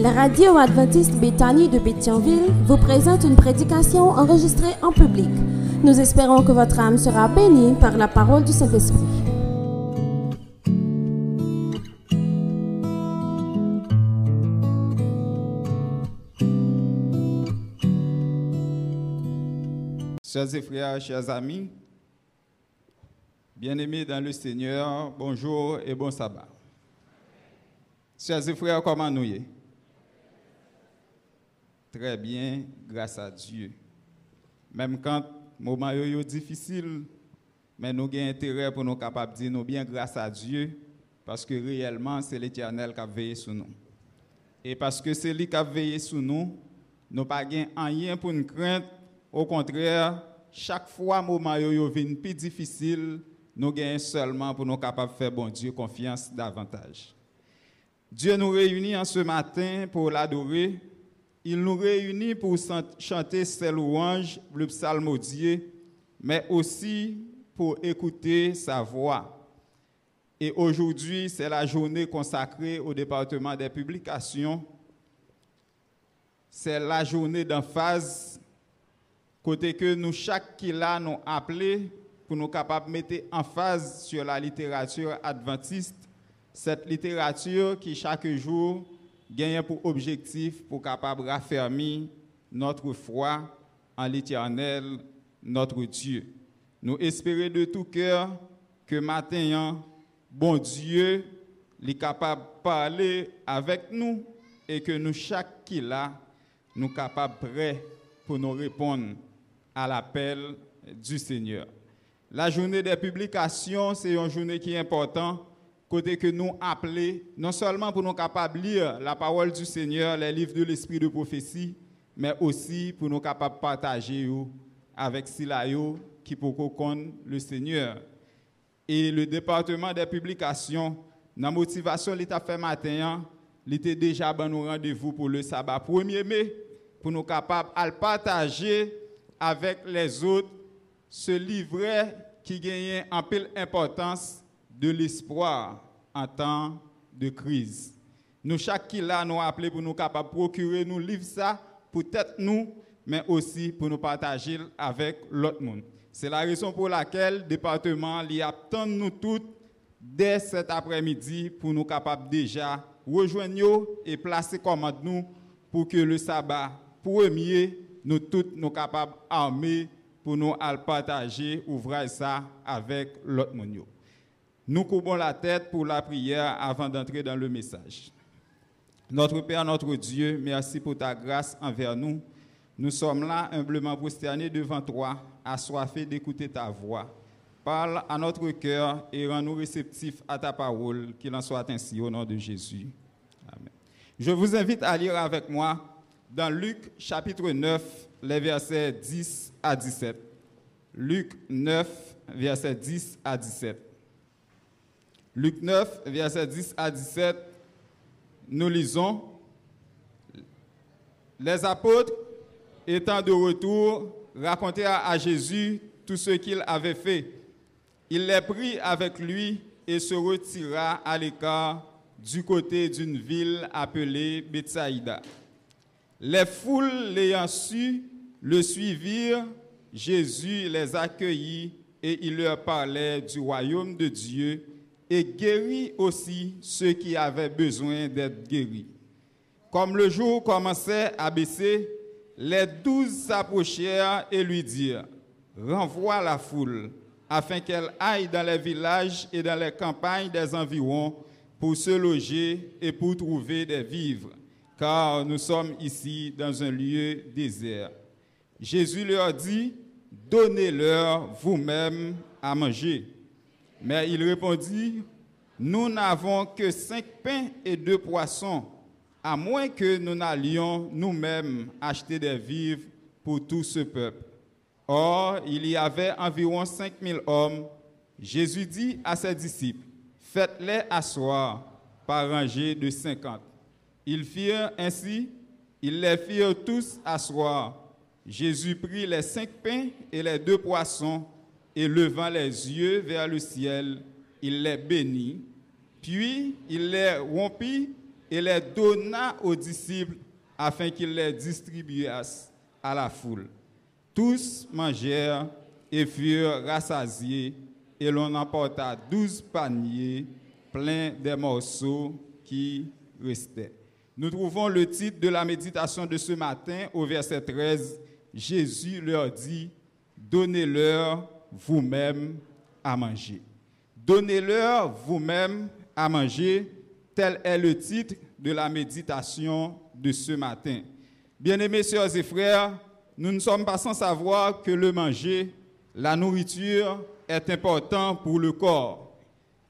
La radio adventiste Béthanie de Béthionville vous présente une prédication enregistrée en public. Nous espérons que votre âme sera bénie par la parole du Saint-Esprit. Chers et frères, chers amis, bien-aimés dans le Seigneur, bonjour et bon sabbat. Chers et frères, comment nous y Très bien, grâce à Dieu. Même quand le moment est difficile, mais nous avons intérêt pour nous capables de dire nous bien grâce à Dieu, parce que réellement, c'est l'Éternel qui a veillé sur nous. Et parce que c'est lui qui a veillé sur nous, nous n'avons pas rien pour nous craindre. Au contraire, chaque fois que le moment est plus difficile, nous gagnons seulement pour nous capables de faire bon Dieu confiance davantage. Dieu nous réunit en ce matin pour l'adorer. Il nous réunit pour chanter ses louanges, le psalmodier, mais aussi pour écouter sa voix. Et aujourd'hui, c'est la journée consacrée au département des publications. C'est la journée d'emphase, côté que nous, chaque qui l'a, nous appelé pour nous capables de mettre en phase sur la littérature adventiste cette littérature qui chaque jour gagne pour objectif pour capable raffermir notre foi en l'Éternel, notre Dieu. Nous espérons de tout cœur que maintenant, bon Dieu, est capable de parler avec nous et que nous, chaque qui là, nous capables prêts pour nous répondre à l'appel du Seigneur. La journée des publications, c'est une journée qui est importante côté que nous appelons, non seulement pour nous capables de lire la parole du Seigneur, les livres de l'esprit de prophétie, mais aussi pour nous capables de partager avec Silayo qui peut connaître le Seigneur. Et le département des publications, la motivation l'État fait matin, il était déjà bon nous rendez-vous pour le sabbat 1er mai, pour nous capables de partager avec les autres ce livret qui gagne en pile importance de l'espoir en temps de crise. Nous, chaque là, nous appelé pour nous capables procurer nous livre ça, peut-être nous, mais aussi pour nous partager avec l'autre monde. C'est la raison pour laquelle le département y attend nous toutes dès cet après-midi pour nous capables déjà rejoindre et placer commande nous pour que le sabbat premier, nous toutes nous capables armés pour nous partager, ouvrir ça avec l'autre monde. Nous coupons la tête pour la prière avant d'entrer dans le message. Notre Père, notre Dieu, merci pour ta grâce envers nous. Nous sommes là humblement prosternés devant toi, assoiffés d'écouter ta voix. Parle à notre cœur et rends-nous réceptifs à ta parole, qu'il en soit ainsi au nom de Jésus. Amen. Je vous invite à lire avec moi dans Luc chapitre 9, les versets 10 à 17. Luc 9, versets 10 à 17. Luc 9, versets 10 à 17, nous lisons Les apôtres, étant de retour, racontèrent à Jésus tout ce qu'il avait fait. Il les prit avec lui et se retira à l'écart du côté d'une ville appelée Bethsaïda. Les foules l'ayant su le suivirent, Jésus les accueillit et il leur parlait du royaume de Dieu et guérit aussi ceux qui avaient besoin d'être guéris. Comme le jour commençait à baisser, les douze s'approchèrent et lui dirent, renvoie la foule, afin qu'elle aille dans les villages et dans les campagnes des environs pour se loger et pour trouver des vivres, car nous sommes ici dans un lieu désert. Jésus leur dit, donnez-leur vous-même à manger. Mais il répondit, nous n'avons que cinq pains et deux poissons, à moins que nous n'allions nous-mêmes acheter des vivres pour tout ce peuple. Or, il y avait environ cinq mille hommes. Jésus dit à ses disciples, faites-les asseoir par rangée de cinquante. Ils firent ainsi, ils les firent tous asseoir. Jésus prit les cinq pains et les deux poissons, et levant les yeux vers le ciel, il les bénit, puis il les rompit et les donna aux disciples afin qu'ils les distribuassent à la foule. Tous mangèrent et furent rassasiés, et l'on emporta douze paniers pleins des morceaux qui restaient. Nous trouvons le titre de la méditation de ce matin au verset 13. Jésus leur dit, donnez-leur vous-même à manger. Donnez-leur vous-même à manger, tel est le titre de la méditation de ce matin. Bien-aimés sœurs et frères, nous ne sommes pas sans savoir que le manger, la nourriture, est important pour le corps,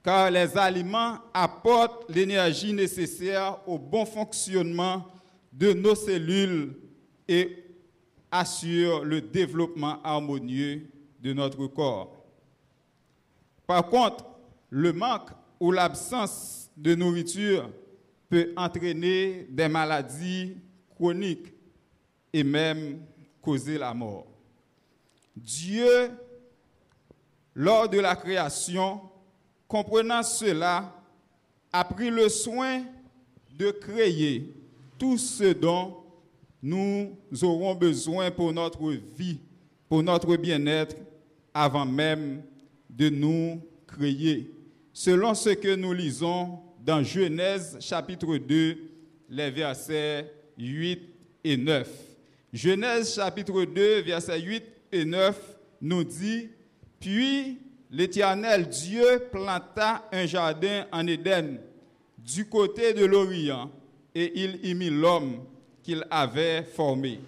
car les aliments apportent l'énergie nécessaire au bon fonctionnement de nos cellules et assurent le développement harmonieux de notre corps. Par contre, le manque ou l'absence de nourriture peut entraîner des maladies chroniques et même causer la mort. Dieu, lors de la création, comprenant cela, a pris le soin de créer tout ce dont nous aurons besoin pour notre vie, pour notre bien-être, avant même de nous créer, selon ce que nous lisons dans Genèse chapitre 2, les versets 8 et 9. Genèse chapitre 2, versets 8 et 9 nous dit, Puis l'Éternel Dieu planta un jardin en Éden du côté de l'Orient, et il y mit l'homme qu'il avait formé.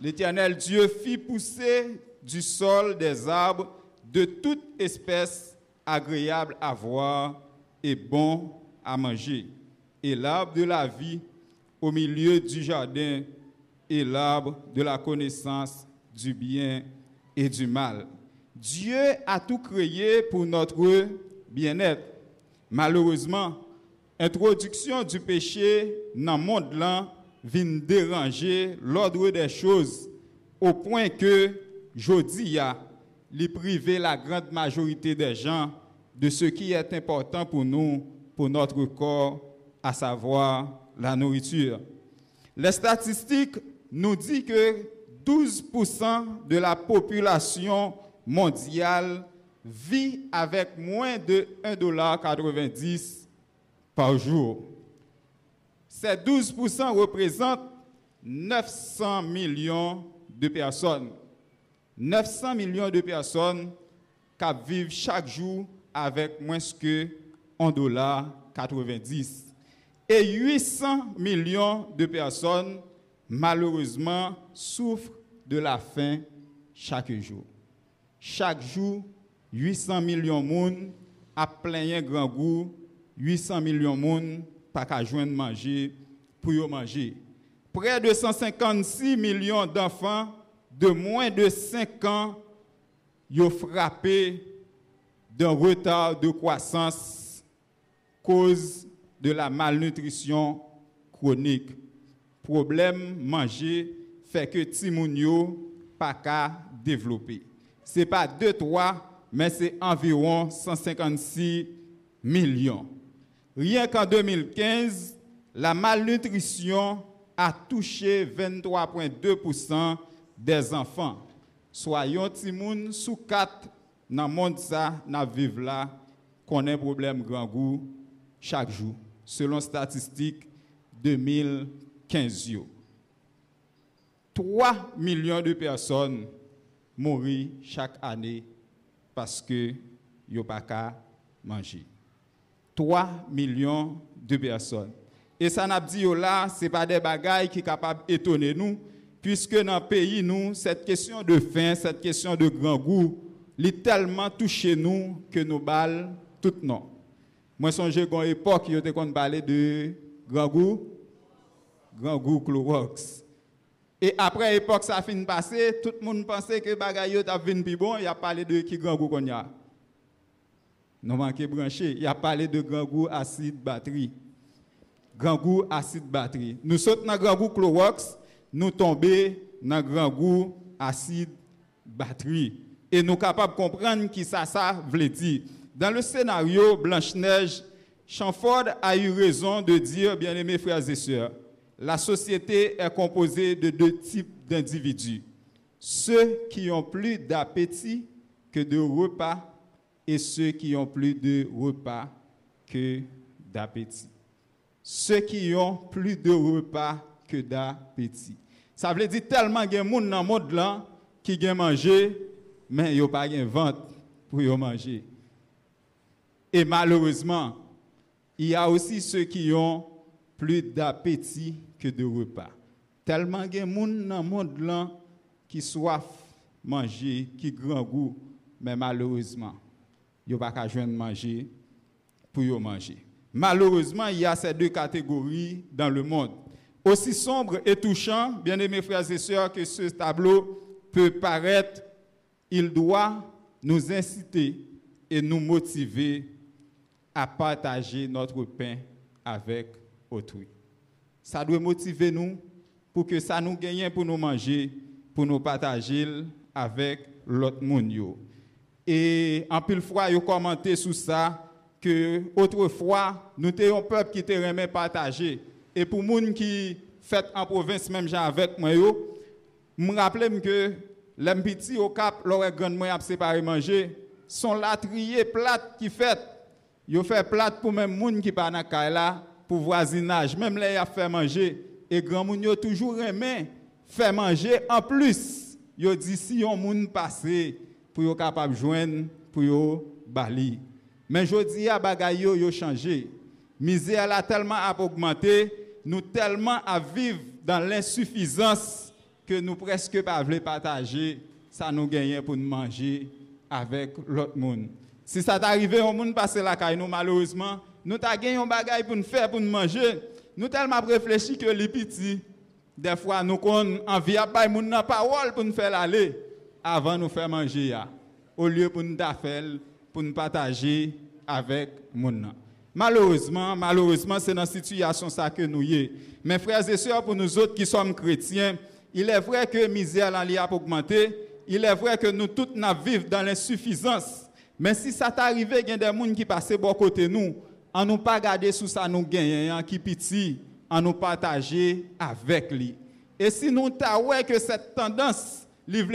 L'Éternel Dieu fit pousser du sol des arbres de toute espèce agréable à voir et bon à manger, et l'arbre de la vie au milieu du jardin, et l'arbre de la connaissance du bien et du mal. Dieu a tout créé pour notre bien-être. Malheureusement, introduction du péché dans le monde là vient déranger l'ordre des choses au point que jodi les priver la grande majorité des gens de ce qui est important pour nous, pour notre corps, à savoir la nourriture. Les statistiques nous disent que 12% de la population mondiale vit avec moins de 1,90$ par jour. Ces 12% représentent 900 millions de personnes. 900 millions de personnes qui vivent chaque jour avec moins que 1,90$. Et 800 millions de personnes, malheureusement, souffrent de la faim chaque jour. Chaque jour, 800 millions de monde a plein grand goût, 800 millions de monde pas qu'à joindre manger pour manger. Près de 156 millions d'enfants de moins de 5 ans ont frappé d'un retard de croissance cause de la malnutrition chronique. Problème manger fait que Timounio pas qu'à développer. Ce n'est pas 2, 3, mais c'est environ 156 millions. Rien qu'en 2015, la malnutrition a touché 23,2% des enfants. Soyons timoun sous 4 dans le monde ça, dans là, un problème grand goût chaque jour, selon statistiques 2015. 3 millions de personnes mourent chaque année parce que n'ont pas qu'à manger. 3 millions de personnes. Et ça n'a dit là, ce pas des bagailles qui sont capables d'étonner nous, puisque dans le pays, nous, cette question de faim, cette question de grand goût, est tellement touché nous que nous balles tout non. Moi, songe qu'à une époque, il a parlé de grand goût, grand goût Clorox. Et après l'époque, ça a fini de passer, tout le monde pensait que bagaille a venu plus bon, il a parlé de qui grand goût qu'on a. Nous manquons branché, il a parlé de grand goût acide batterie. Grand goût acide batterie. Nous sommes dans grand goût Clorox, nous tombons dans grand goût acide batterie. Et nous capables de comprendre qui ça, ça veut dire. Dans le scénario Blanche-Neige, Chamford a eu raison de dire, bien-aimés frères et sœurs, la société est composée de deux types d'individus. Ceux qui ont plus d'appétit que de repas et ceux qui ont plus de repas que d'appétit. Ceux qui ont plus de repas que d'appétit. Ça veut dire tellement des gens dans le monde qui ont mangé, mais ils n'ont pas de vente pour manger. Et malheureusement, il y a aussi ceux qui ont plus d'appétit que de repas. Tellement des gens dans le monde là qui soif manger, qui grand goût, mais malheureusement, ils n'ont pas qu'à manger pour manger. Malheureusement, il y a ces deux catégories dans le monde. Aussi sombre et touchant, bien aimés frères et sœurs, que ce tableau peut paraître, il doit nous inciter et nous motiver à partager notre pain avec autrui. Ça doit motiver nous pour que ça nous gagne pour nous manger, pour nous partager avec l'autre monde. Et en pile fois, ils commenté sur ça que autrefois, nous étions un peuple qui était remis partager. Et pour les gens qui fait en province, même avec moi, je me rappelle que les petits au cap, leur grand moi à séparer manger, sont latriers plates qui fait. Ils fait plate pour même gens qui pas dans là pour voisinage, même les a fait manger et grand moun yo toujours aimé faire manger en plus. Yo dit si on moun passé pour yo capable joindre pour yo bali. Mais je dis à bagay yo yo. Misère a tellement augmenté, nous tellement à vivre dans l'insuffisance que nous presque pas voulons partager ça nous gagne pour nous manger avec l'autre monde. Si ça t'arrive au monde passer la caille nous malheureusement, nous t'a gagné un bagay pour nous faire pour nous manger, nous tellement réfléchi que les petits des fois nous avons envie à pas moun parole pour nous faire aller avant nous faire manger au lieu pour nous faire pour nous partager avec moun. Malheureusement, malheureusement, c'est dans cette situation ça que nous y Mes frères et sœurs, pour nous autres qui sommes chrétiens, il est vrai que misère en a augmenté. Il est vrai que nous tous vivons dans l'insuffisance. Mais si ça t'arrive, il y a des gens qui passent bon côté nous, en nous pas garder sous ça nous gagnons, qui petit, en nous partager avec lui. Et si nous avons que cette tendance, livre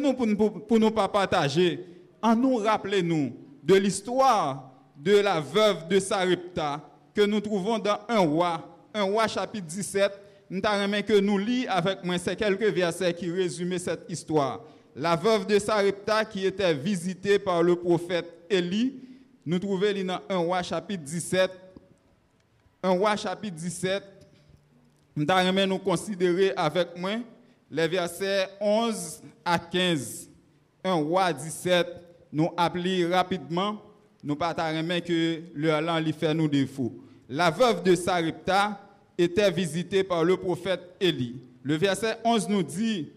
nous pour, pour nous pas partager, en nous rappeler nous de l'histoire de la veuve de Sarepta que nous trouvons dans un roi, un roi chapitre 17. Nous que nous lisons avec moi ces quelques versets qui résument cette histoire. La veuve de Sarepta qui était visitée par le prophète Élie, nous trouvons dans un roi chapitre 17. Un roi chapitre 17. Nous nous considérer avec moi les versets 11 à 15. Un roi 17, nous appelons rapidement nous pas que le lan lui fait nous défaut. La veuve de Sarepta était visitée par le prophète Élie. Le verset 11 nous dit,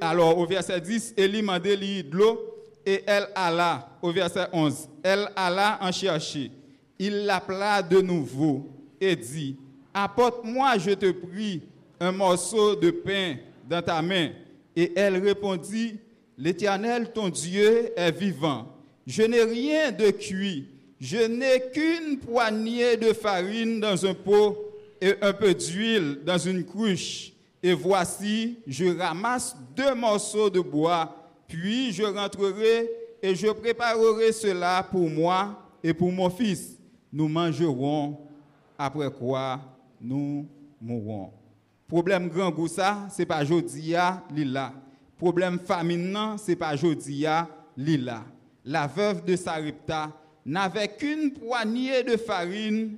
alors au verset 10, Élie m'a de l'eau et elle alla, au verset 11, elle alla en chercher. Il l'appela de nouveau et dit, apporte-moi, je te prie, un morceau de pain dans ta main. Et elle répondit, l'Éternel, ton Dieu, est vivant je n'ai rien de cuit. Je n'ai qu'une poignée de farine dans un pot et un peu d'huile dans une cruche. Et voici, je ramasse deux morceaux de bois, puis je rentrerai et je préparerai cela pour moi et pour mon fils. Nous mangerons, après quoi nous mourrons. Problème grand goût ça, c'est pas jodia lila. Problème famine c'est pas jodia lila la veuve de Sarepta, n'avait qu'une poignée de farine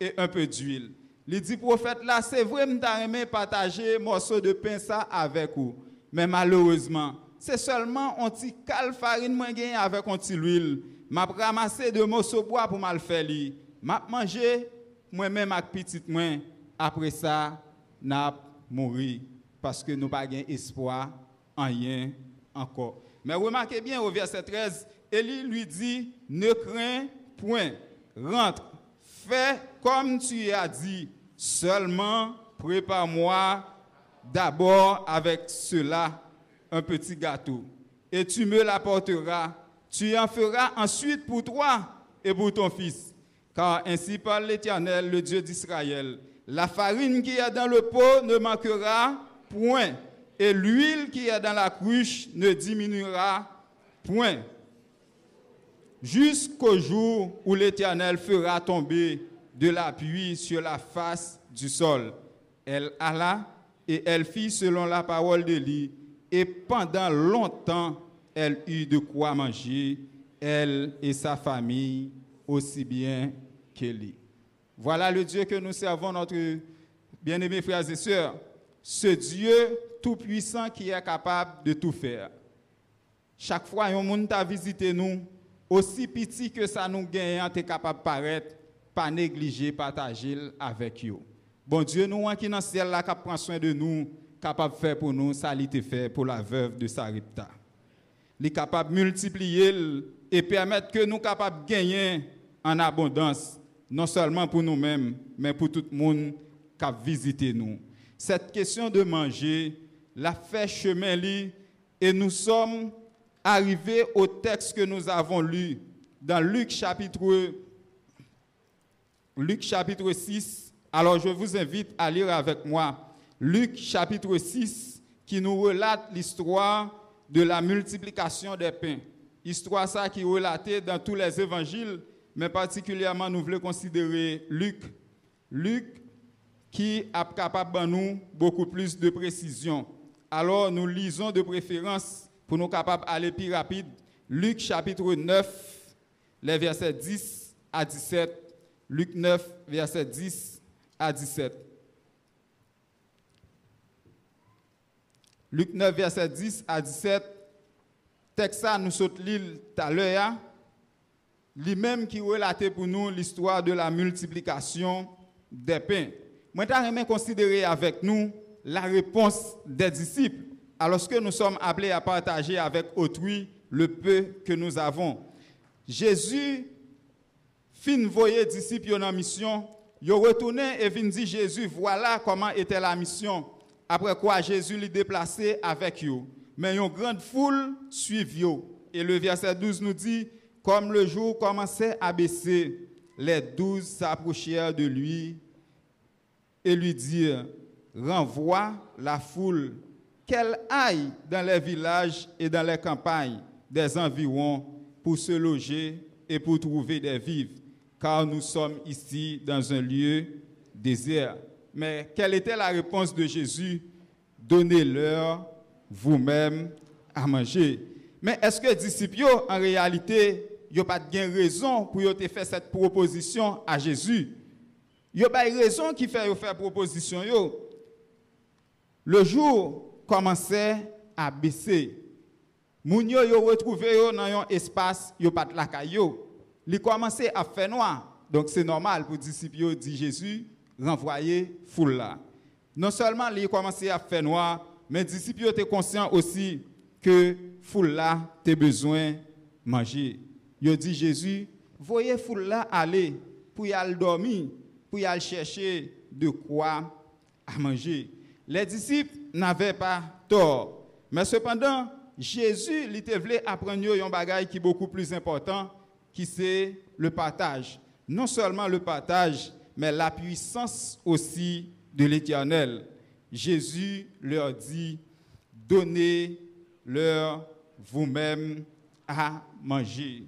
et un peu d'huile. Il dit prophète là, c'est vrai, je aimé partager morceau de pain avec vous. Mais malheureusement, c'est seulement un petit cal farine moi avec un petit huile. M'a ramassé deux morceaux de bois pour mal faire li. M'a mangé moi-même avec petite moi. Après ça, n'a mouru parce que nous pas espoir en rien encore. Mais remarquez bien au verset 13, Élie lui dit, ne crains point, rentre, fais comme tu as dit, seulement prépare-moi d'abord avec cela un petit gâteau, et tu me l'apporteras. Tu en feras ensuite pour toi et pour ton fils. Car ainsi parle l'Éternel, le Dieu d'Israël. La farine qui est dans le pot ne manquera point, et l'huile qui est dans la cruche ne diminuera point. Jusqu'au jour où l'Éternel fera tomber de la pluie sur la face du sol. Elle alla et elle fit selon la parole d'Élie, et pendant longtemps elle eut de quoi manger, elle et sa famille, aussi bien qu'Élie. Voilà le Dieu que nous servons, notre bien-aimés frères et sœurs. Ce Dieu tout-puissant qui est capable de tout faire. Chaque fois un monde t'a visité nous, aussi petit que ça nous gagne, tu es capable de paraître, pas négliger, partager avec eux. Bon Dieu, nous, qui dans le ciel, là, qui prend soin de nous, capable de faire pour nous, ça a fait pour la veuve de Saripta. Il est capable de multiplier et permettre que nous capables de gagner en abondance, non seulement pour nous-mêmes, mais pour tout le monde qui a visité nous. Cette question de manger l'a fait chemin et nous sommes arrivés au texte que nous avons lu dans Luc chapitre, Luc chapitre 6. Alors je vous invite à lire avec moi Luc chapitre 6 qui nous relate l'histoire de la multiplication des pains. Histoire ça qui est relatée dans tous les évangiles, mais particulièrement nous voulons considérer Luc. Luc qui est capable de nous beaucoup plus de précision. Alors nous lisons de préférence pour nous capables d'aller plus rapide. Luc chapitre 9, les versets 10 à 17. Luc 9, versets 10 à 17. Luc 9, verset 10 à 17. Texte ça, nous saute l'île tout à l'heure. Lui-même qui relatait pour nous l'histoire de la multiplication des pains. Moi, je considérer avec nous la réponse des disciples alors que nous sommes appelés à partager avec autrui le peu que nous avons. Jésus fin voyer disciples en mission, il retourné et vient dire Jésus, voilà comment était la mission. Après quoi, Jésus l'y déplacé avec eux. Mais une grande foule suivit eux. Et le verset 12 nous dit, comme le jour commençait à baisser, les douze s'approchèrent de lui et lui dirent, renvoie la foule, qu'elle aille dans les villages et dans les campagnes des environs pour se loger et pour trouver des vivres, car nous sommes ici dans un lieu désert. Mais quelle était la réponse de Jésus? Donnez-leur vous-même à manger. Mais est-ce que les disciples, en réalité, n'ont pas de raison pour faire cette proposition à Jésus? Il n'y a pas de raison qui fait faire proposition. Yo. Le jour commençait à baisser. Moun yo yo retrouvé dans un espace, yo pas la caillou. À faire noir. Donc c'est normal pour les disciples dit Jésus, renvoyer foule là. Non seulement il commençait à faire noir, mais les disciples étaient conscients aussi que foule là a besoin manger. Ils dit Jésus, voyez foule aller pour y aller dormir, pour y aller chercher de quoi à manger. Les disciples n'avaient pas tort. Mais cependant, Jésus il voulait apprendre un bagage qui est beaucoup plus important, qui c'est le partage. Non seulement le partage, mais la puissance aussi de l'Éternel. Jésus leur dit, donnez-leur vous-même à manger.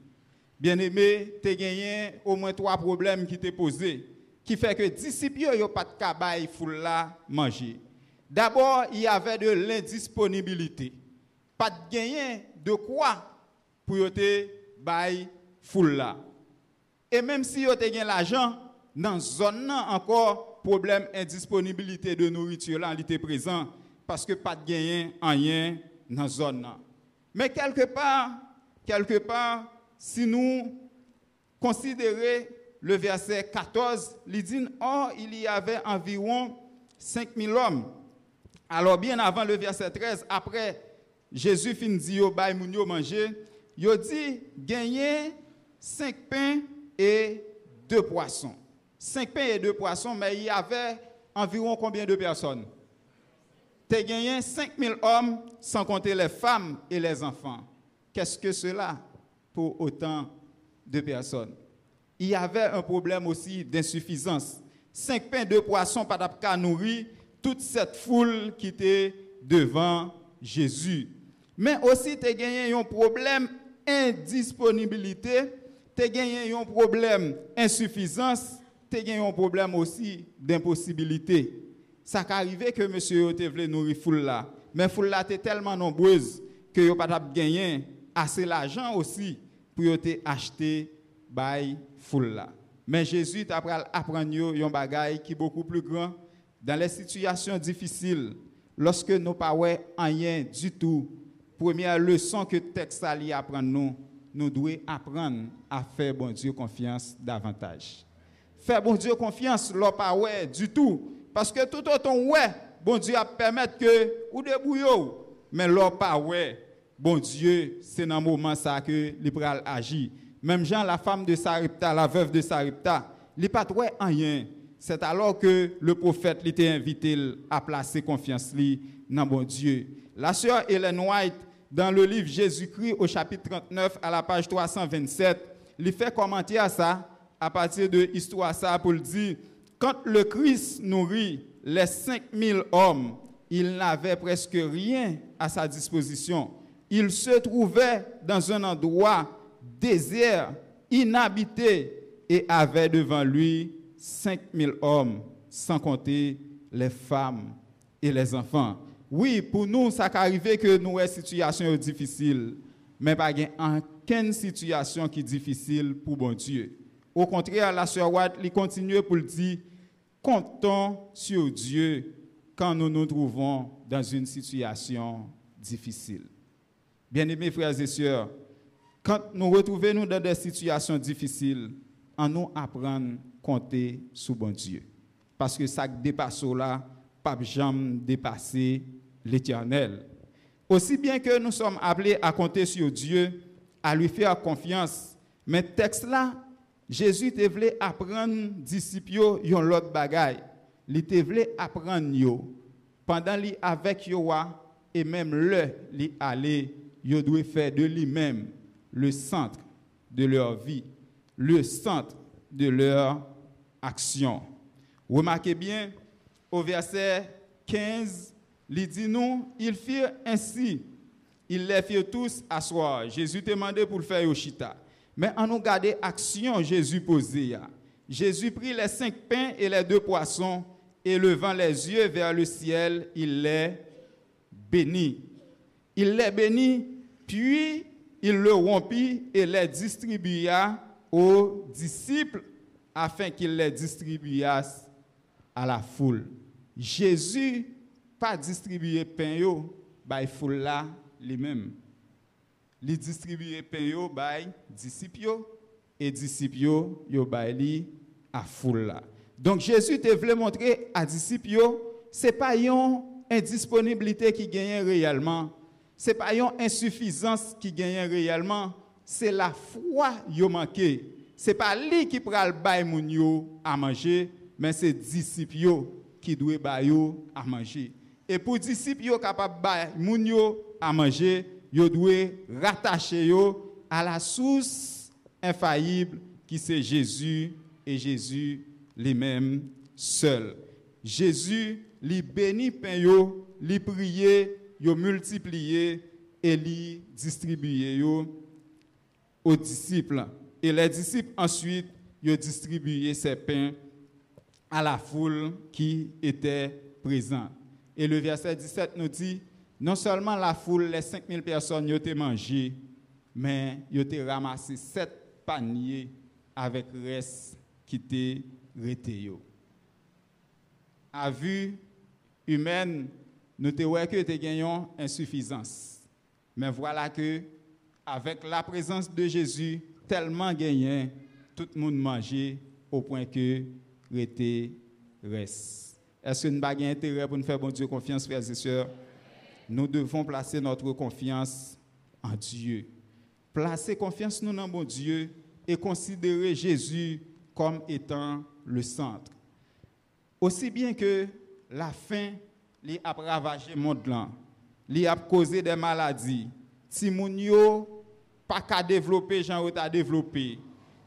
Bien-aimé, tu as gagné au moins trois problèmes qui t'ont posés, qui fait que disciples n'ont pas de cabaye pour la manger. D'abord, il y avait de l'indisponibilité. Pas de gagner de quoi pour te bail là. Et même si vous avez l'argent, dans zone encore problème indisponibilité de nourriture là était présent parce que pas de gain en rien dans zone Mais quelque part, quelque part, si nous considérons le verset 14, il dit, oh, il y avait environ 5000 hommes. Alors, bien avant le verset 13, après Jésus fin dit, yo, bay moun yo manger, il dit, gagner 5 pains et 2 poissons. 5 pains et 2 poissons, mais il y avait environ combien de personnes? Tu as gagné 5000 hommes, sans compter les femmes et les enfants. Qu'est-ce que cela pour autant de personnes? Il y avait un problème aussi d'insuffisance. Cinq pains, deux poissons, pas d'apka nourri toute cette foule qui était devant Jésus. Mais aussi, tu as gagné un problème indisponibilité, tu as gagné un problème insuffisance, tu as gagné un problème aussi d'impossibilité. Ça arrivé que monsieur te voulait nourrir foule là, mais foule là était tellement nombreuse que yo pas gagné assez l'argent aussi pour te acheter by foule là. Mais Jésus t'a apprendre un bagage qui est beaucoup plus grand dans les situations difficiles. Lorsque nous pas rien du tout, première leçon que texte apprend nous, nous devons apprendre à faire bon Dieu confiance davantage. Faire bon Dieu confiance, l'on pas du tout. Parce que tout autant ouais, bon Dieu a permettre que ou débrouillez, mais l'on pas ouais, bon Dieu, c'est dans le moment ça que l'Ibral agit. Même Jean, la femme de Saripta, la veuve de Saripta, il pas rien. C'est alors que le prophète l'était invité à placer confiance dans bon Dieu. La sœur Hélène White, dans le livre Jésus-Christ au chapitre 39 à la page 327, il fait commenter à ça à partir de l'histoire ça pour dire quand le Christ nourrit les 5000 hommes, il n'avait presque rien à sa disposition. Il se trouvait dans un endroit désert, inhabité, et avait devant lui 5000 hommes, sans compter les femmes et les enfants. Oui, pour nous, ça arrive que nous avons une situation difficile, mais pas aucune situation qui est difficile pour bon Dieu. Au contraire, la sœur Watt, il continue pour dire, comptons sur Dieu quand nous nous trouvons dans une situation difficile. Bien-aimés frères et sœurs, quand nous retrouvons nous dans des situations difficiles, en nous apprendre compter sur bon Dieu. Parce que ça dépasse là, pas jamais dépasser l'éternel. Aussi bien que nous sommes appelés à compter sur Dieu, à lui faire confiance, mais texte là, Jésus te voulait apprendre disciples yon l'autre bagaille. Il te voulait apprendre yo pendant li avec yo et même le li aller, yo doit faire de lui-même le centre de leur vie, le centre de leur action. Remarquez bien, au verset 15, il dit nous, ils firent ainsi. Ils les firent tous asseoir. Jésus demandait pour le faire Yoshita. Mais en nous garder action Jésus posait. Jésus prit les cinq pains et les deux poissons et levant les yeux vers le ciel, il les bénit. Il les bénit, puis il le rompit et les distribua aux disciples afin qu'ils les distribuassent à la foule. Jésus pas distribué pain yo by foule là lui-même. Il distribué pain yo by disciples et disciples yo by li à foule. Donc Jésus te voulait montrer à disciples c'est pas une indisponibilité qui gagne réellement ce n'est pas une insuffisance qui gagne réellement, c'est la foi qui manqué. N'est pas lui qui prend le à manger, mais c'est disciples qui doivent à manger. Et pour disciples capables de à manger, ils doivent rattacher à la source infaillible qui c'est Jésus et Jésus lui-même seul. Jésus, lui bénit pain yo, lui prier yo multiplié et li distribué aux disciples. Et les disciples ensuite ont distribué ces pains à la foule qui était présente. Et le verset 17 nous dit, non seulement la foule, les 5000 personnes, ont mangé, mais ils ont ramassé sept paniers avec reste qui était resté. À vue humaine, nous te voyons que tu gagnons insuffisance. Mais voilà que, avec la présence de Jésus, tellement gagné, tout le monde mangeait au point que rete reste. Est-ce que nous n'avons pas intérêt pour nous faire bon Dieu confiance, frères et sœurs? Nous devons placer notre confiance en Dieu. Placer confiance nous dans bon Dieu et considérer Jésus comme étant le centre. Aussi bien que la fin li a ravagé le monde. Li a causé des maladies. Si pas qu'à développer, j'en a développé.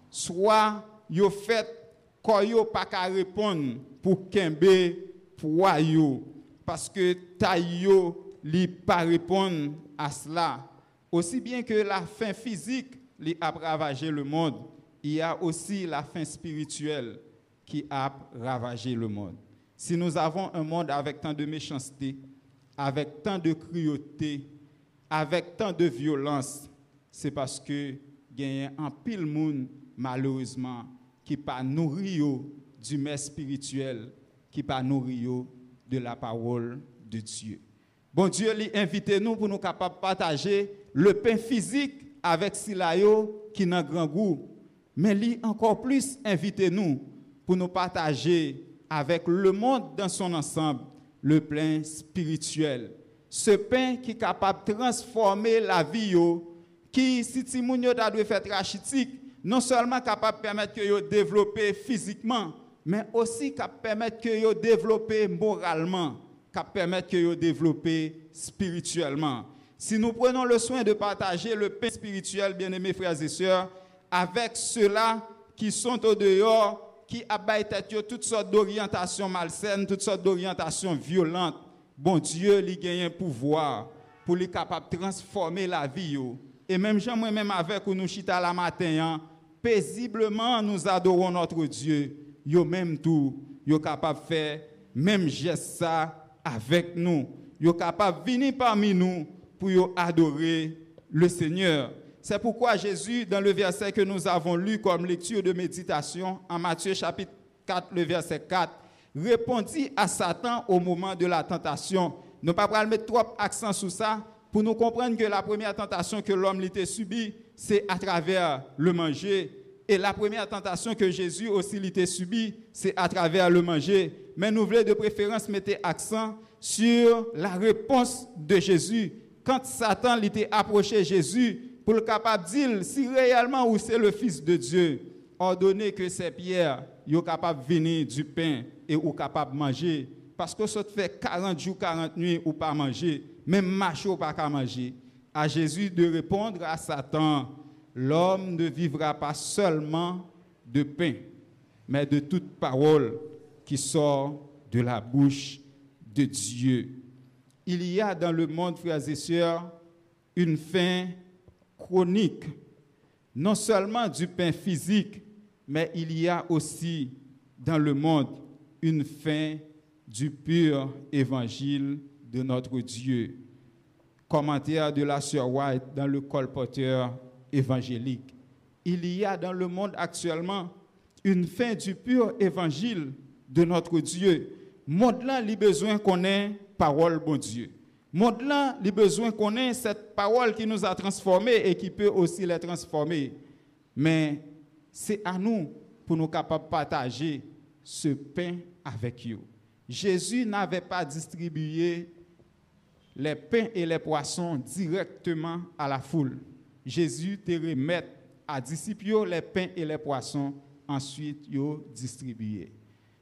Soit yo fait ko yo pas qu'à répondre pour kembe poids yo. Parce que taille yo li pas répondre à cela. Aussi bien que la faim physique li a ravagé le monde il y a aussi la faim spirituelle qui a ravagé le monde. Si nous avons un monde avec tant de méchanceté avec tant de cruauté avec tant de violence c'est parce que y a un pile monde malheureusement qui pas nourri du mets spirituel, qui pas nourri de la parole de Dieu. Bon Dieu, lui invite nous pour nous capables partager le pain physique avec Silayo qui n'a grand goût. Mais lui encore plus invite nous pour nous partager avec le monde dans son ensemble le pain spirituel. Ce pain qui est capable de transformer la vie, qui, si Timounio doit faire rachitique, non seulement capable de permettre yo développer physiquement, mais aussi capable permettre que yo développer moralement, capable permettre que yo développer spirituellement. Si nous prenons le soin de partager le pain spirituel, bien-aimés frères et sœurs, avec ceux-là qui sont au dehors, qui abattent toutes sortes d'orientations malsaines, toutes sortes d'orientations violentes, bon Dieu, il gagne un pouvoir pour les capable de transformer la vie. Et même moi-même avec nous chita la matin, hein, paisiblement nous adorons notre Dieu. Yo même tout, yo capable de faire même geste ça avec nous. Yo capable de venir parmi nous pour yo adorer le Seigneur. C'est pourquoi Jésus, dans le verset que nous avons lu comme lecture de méditation, en Matthieu chapitre 4, le verset 4, répondit à Satan au moment de la tentation. Ne pas mettre trop accent sur ça, pour nous comprendre que la première tentation que l'homme l'était subie, c'est à travers le manger. Et la première tentation que Jésus aussi l'était subie, c'est à travers le manger. Mais nous voulons de préférence mettre accent sur la réponse de Jésus. Quand Satan l'était approché Jésus pour le capable de dire si réellement ou c'est le Fils de Dieu, ordonnez que ces pierres soient capables de venir du pain et ou capables de manger. Parce que ça fait 40 jours, 40 nuits ou pas manger même macho pas qu'à manger. À Jésus de répondre à Satan, l'homme ne vivra pas seulement de pain, mais de toute parole qui sort de la bouche de Dieu. Il y a dans le monde, frères et sœurs, une faim chronique, non seulement du pain physique, mais il y a aussi dans le monde une faim du pur évangile de notre Dieu. Commentaire de la sœur White dans le colporteur évangélique. Il y a dans le monde actuellement une fin du pur évangile de notre Dieu. Monde là, il besoin qu'on ait parole bon Dieu. Monde là, il besoin qu'on ait cette parole qui nous a transformés et qui peut aussi les transformer. Mais c'est à nous pour nous capables de partager ce pain avec eux. Jésus n'avait pas distribué les pains et les poissons directement à la foule. Jésus te remet à disciples les pains et les poissons, ensuite yo distribués.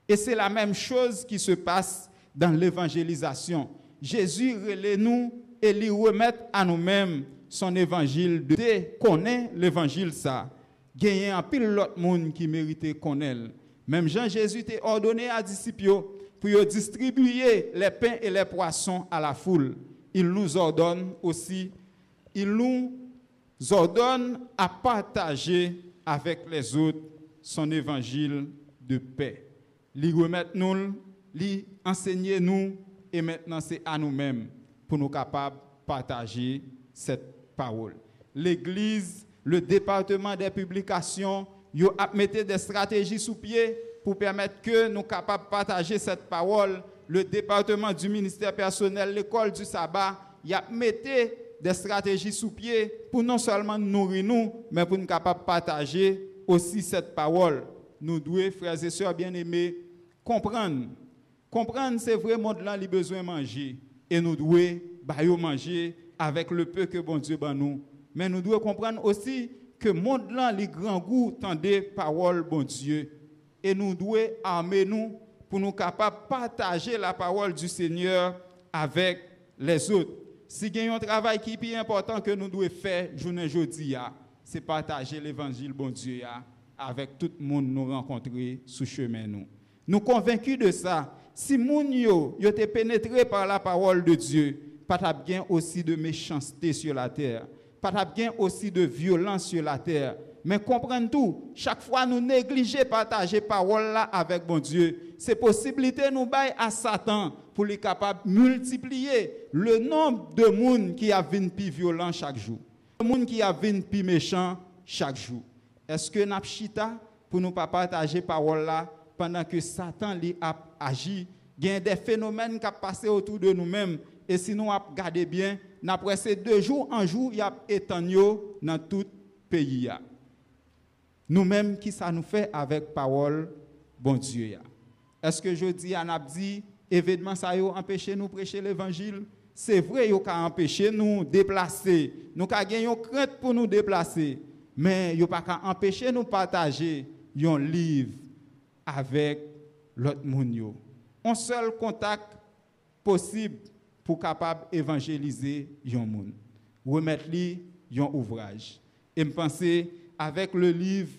Et c'est la même chose qui se passe dans l'évangélisation. Jésus relève nous et lui remet à nous-mêmes son évangile de connaître l'évangile ça. Gagner un pile l'autre monde qui méritait connaître. Même Jean Jésus t'a ordonné à disciples pour distribuer les pains et les poissons à la foule. Il nous ordonne aussi, il nous ordonne à partager avec les autres son évangile de paix. Lui remettre nous, lui enseigner nous, et maintenant c'est à nous-mêmes pour nous capables de partager cette parole. L'Église, le département des publications, a mis des stratégies sous pied pour permettre que nous capables de partager cette parole. Le département du ministère personnel, l'école du sabbat, il a mis des stratégies sous pied pour non seulement nourrir nous, mais pour nous capables de partager aussi cette parole. Nous devons, frères et sœurs bien-aimés, comprendre. Comprendre, c'est vrai, monde là, il besoin de manger. Et nous devons manger avec le peu que bon Dieu ban nous. Mais nous devons comprendre aussi que monde là, les grands goûts, tendez parole bon Dieu et nous devons armer nous pour nous capables de partager la parole du Seigneur avec les autres. Si il y a un travail qui est important que nous devons faire journée aujourd'hui, c'est partager l'évangile bon Dieu avec tout le monde nous rencontrer sous chemin nous. Nous convaincus de ça. Si moun yo, yo pénétré par la parole de Dieu, pas bien aussi de méchanceté sur la terre, pas bien aussi de violence sur la terre. Mais comprenez tout, chaque fois nous négliger partager parole là avec bon Dieu, c'est possibilité nous bail à Satan pour les capable multiplier le nombre de monde qui a vint plus violent chaque jour. Le monde qui a vint plus méchant chaque jour. Est-ce que chita pour nous pas partager parole là pendant que Satan lui a agi, il y a des phénomènes qui passé autour de nous-mêmes et si nous regardons bien, après ces deux jours en jour, il y a étendu dans tout pays. Nous-mêmes, qui ça nous fait avec parole, bon Dieu. Est-ce que je dis, à dit, événement ça a empêché nous prêcher l'évangile? C'est vrai, il a empêché nous déplacer. Nous avons gagné une crainte pour nous déplacer. Mais il n'a pas empêché nous partager un livre avec l'autre monde. Un seul contact possible pour capable évangéliser un monde. Remettre lui un ouvrage. Et me penser avec le livre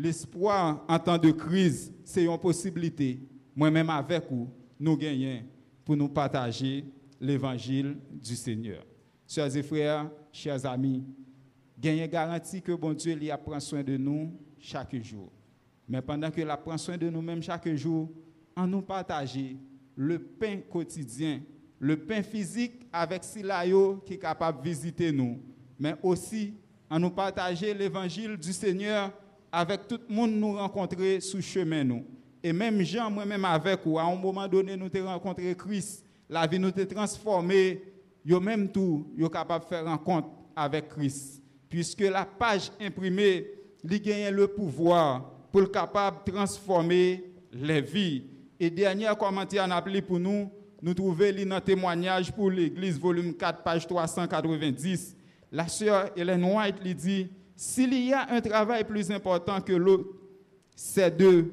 L'espoir en temps de crise, c'est une possibilité. Moi-même avec vous, nous gagnons pour nous partager l'évangile du Seigneur. Chers et frères, chers amis, gagnez garantie que bon Dieu lui prend soin de nous chaque jour. Mais pendant que la prend soin de nous-mêmes chaque jour, en nous partager le pain quotidien, le pain physique avec Silayo qui est capable de visiter nous, mais aussi en nous partager l'évangile du Seigneur avec tout le monde nous rencontrer sous chemin nous. Et même Jean, moi-même avec vous, à un moment donné, nous avons rencontré Christ, la vie nous a transformé, yo même tout, yo capable de faire rencontre avec Christ. Puisque la page imprimée, il gagne le pouvoir pour être capable de transformer les vies. Et dernier commentaire en appelé pour nous, nous trouvons dans témoignage pour l'Église, volume 4, page 390. La sœur Hélène White lui dit, s'il y a un travail plus important que l'autre, c'est de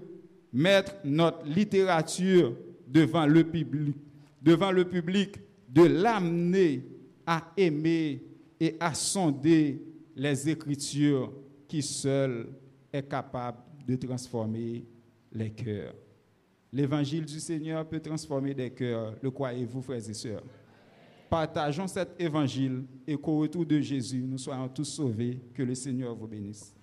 mettre notre littérature devant le public, devant le public, de l'amener à aimer et à sonder les Écritures qui seules est capable de transformer les cœurs. L'évangile du Seigneur peut transformer des cœurs, le croyez-vous, frères et sœurs? Partageons cet évangile et qu'au retour de Jésus, nous soyons tous sauvés. Que le Seigneur vous bénisse.